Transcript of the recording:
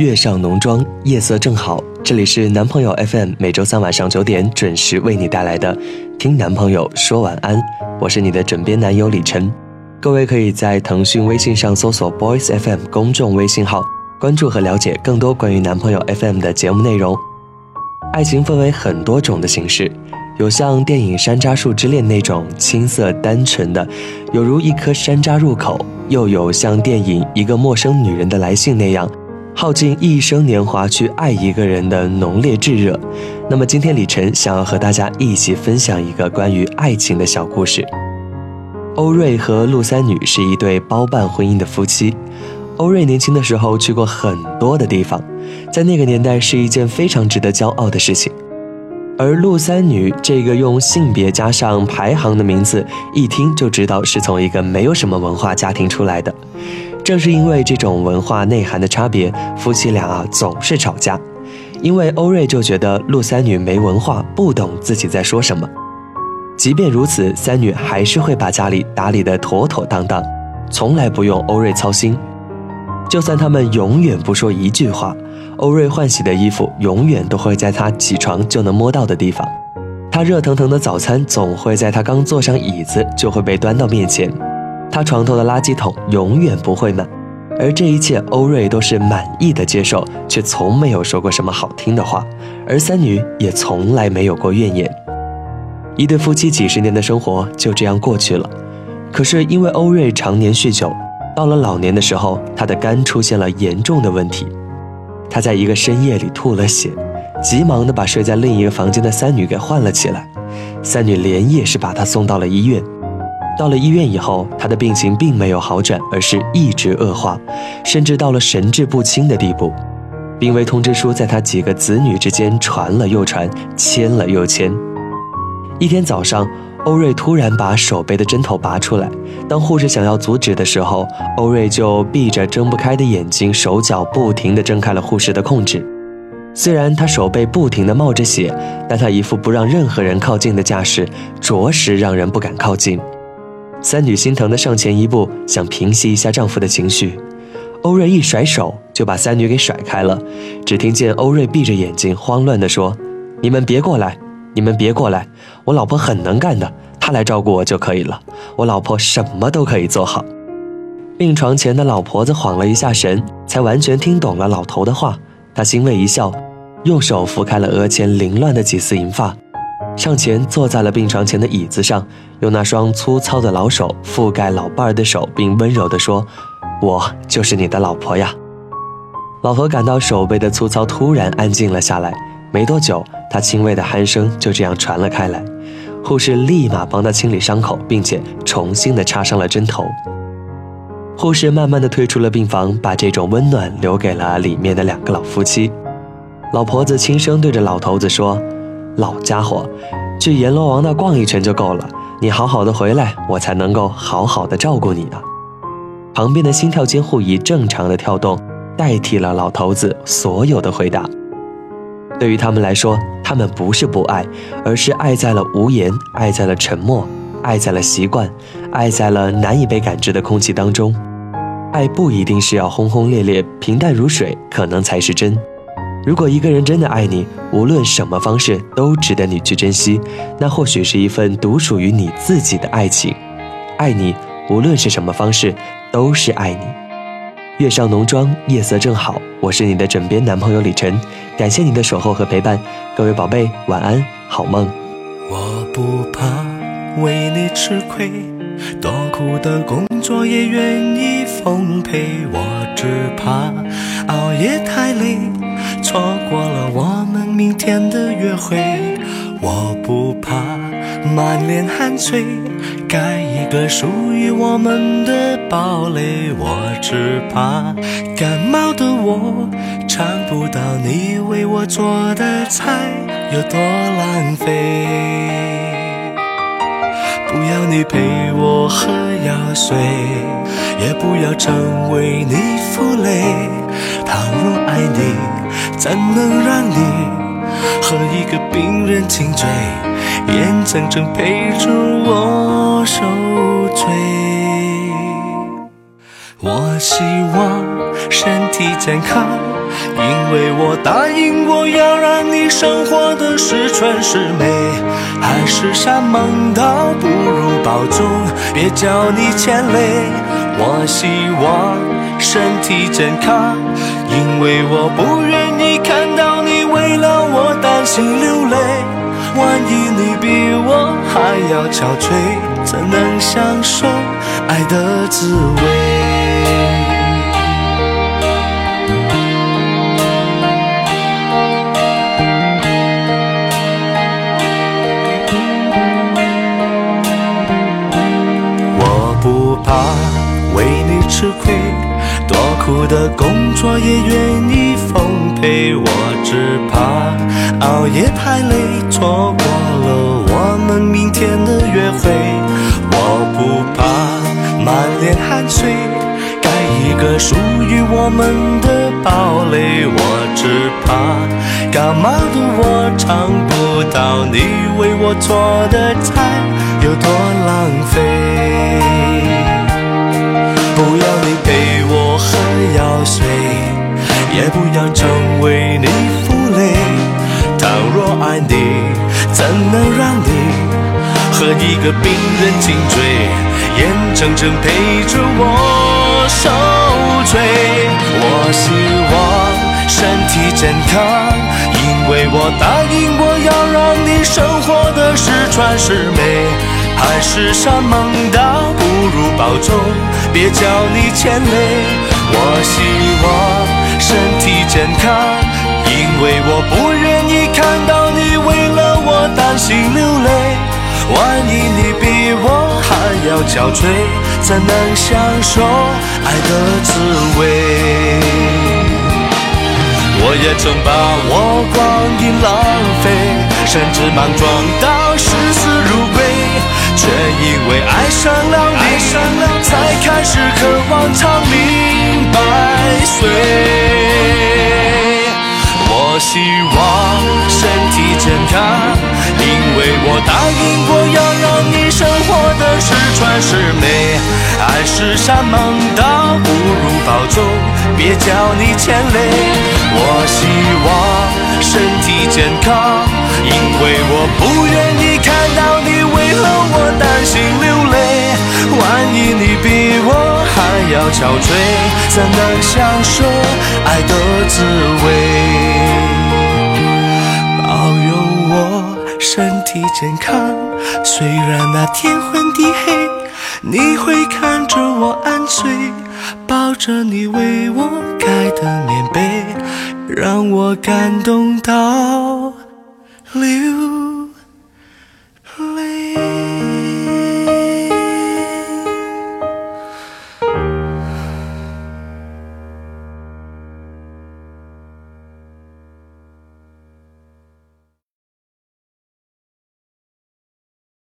月上浓妆，夜色正好。这里是男朋友 FM，每周三晚上九点准时为你带来的《听男朋友说晚安》。我是你的枕边男友李晨。各位可以在腾讯微信上搜索 Boys FM 公众微信号，关注和了解更多关于男朋友 FM 的节目内容。爱情分为很多种的形式。有像电影《山楂树之恋》那种青涩单纯的，有如一颗山楂入口；又有像电影《一个陌生女人的来信》那样，耗尽一生年华去爱一个人的浓烈炙热。那么今天李晨想要和大家一起分享一个关于爱情的小故事。欧瑞和陆三女是一对包办婚姻的夫妻。欧瑞年轻的时候去过很多的地方，在那个年代是一件非常值得骄傲的事情。而陆三女这个用性别加上排行的名字，一听就知道是从一个没有什么文化家庭出来的。正是因为这种文化内涵的差别，夫妻俩啊总是吵架。因为欧瑞就觉得陆三女没文化，不懂自己在说什么。即便如此，三女还是会把家里打理得妥妥当当，从来不用欧瑞操心。就算他们永远不说一句话。欧瑞换洗的衣服永远都会在他起床就能摸到的地方，他热腾腾的早餐总会在他刚坐上椅子就会被端到面前，他床头的垃圾桶永远不会满，而这一切欧瑞都是满意的接受，却从没有说过什么好听的话，而三女也从来没有过怨言。一对夫妻几十年的生活就这样过去了，可是因为欧瑞常年酗酒，到了老年的时候，他的肝出现了严重的问题。他在一个深夜里吐了血，急忙的把睡在另一个房间的三女给唤了起来。三女连夜是把他送到了医院。到了医院以后，他的病情并没有好转，而是一直恶化，甚至到了神志不清的地步。病危通知书在他几个子女之间传了又传，签了又签。一天早上。欧瑞突然把手背的针头拔出来，当护士想要阻止的时候，欧瑞就闭着睁不开的眼睛，手脚不停地挣开了护士的控制。虽然他手背不停地冒着血，但他一副不让任何人靠近的架势，着实让人不敢靠近。三女心疼的上前一步，想平息一下丈夫的情绪，欧瑞一甩手就把三女给甩开了。只听见欧瑞闭着眼睛，慌乱地说：“你们别过来。”你们别过来，我老婆很能干的，她来照顾我就可以了。我老婆什么都可以做好。病床前的老婆子晃了一下神，才完全听懂了老头的话。她欣慰一笑，用手拂开了额前凌乱的几丝银发，上前坐在了病床前的椅子上，用那双粗糙的老手覆盖老伴儿的手，并温柔地说：“我就是你的老婆呀。”老何感到手背的粗糙突然安静了下来。没多久，他轻微的鼾声就这样传了开来。护士立马帮他清理伤口，并且重新的插上了针头。护士慢慢的退出了病房，把这种温暖留给了里面的两个老夫妻。老婆子轻声对着老头子说：“老家伙，去阎罗王那逛一圈就够了。你好好的回来，我才能够好好的照顾你啊。”旁边的心跳监护仪正常的跳动，代替了老头子所有的回答。对于他们来说，他们不是不爱，而是爱在了无言，爱在了沉默，爱在了习惯，爱在了难以被感知的空气当中。爱不一定是要轰轰烈烈，平淡如水，可能才是真。如果一个人真的爱你，无论什么方式都值得你去珍惜，那或许是一份独属于你自己的爱情。爱你，无论是什么方式，都是爱你。月上浓妆，夜色正好。我是你的枕边男朋友李晨，感谢你的守候和陪伴，各位宝贝，晚安，好梦。我不怕为你吃亏，多苦的工作也愿意奉陪。我只怕熬夜太累，错过了我们明天的约会。我不怕。满脸汗水，盖一个属于我们的堡垒。我只怕感冒的我尝不到你为我做的菜有多浪费。不要你陪我喝药水，也不要成为你负累。倘若爱你，怎能让你和一个病人亲嘴？眼睁睁陪着我受罪，我希望身体健康，因为我答应过要让你生活的十全十美。海誓山盟倒不如保重，别叫你牵累。我希望身体健康，因为我不愿意看到你为了我担心流泪。万一你比我还要憔悴，怎能享受爱的滋味？工作也愿意奉陪。我只怕熬夜太累，错过了我们明天的约会。我不怕满脸汗水，盖一个属于我们的堡垒。我只怕感冒的我尝不到你为我做的菜有多浪费。喝药水，也不要成为你负累。倘若爱你，怎能让你和一个病人颈椎，眼睁睁陪着我受罪？我希望身体健康，因为我答应我要让你生活的十全十美。海誓山盟倒不如保重，别叫你牵累。我希望身体健康，因为我不愿意看到你为了我担心流泪。万一你比我还要憔悴，怎能享受爱的滋味？我也曾把我光阴浪费，甚至莽撞到视死如归。却因为爱上了你，才开始渴望长命百岁。我希望身体健康，因为我答应过要让你生活的十全十美。爱是山盟，倒不如保重，别叫你牵累。我希望身体健康，因为我不愿意要憔悴，怎能享受爱的滋味？保佑我身体健康，虽然那天昏地黑，你会看着我安睡，抱着你为我盖的棉被，让我感动到流。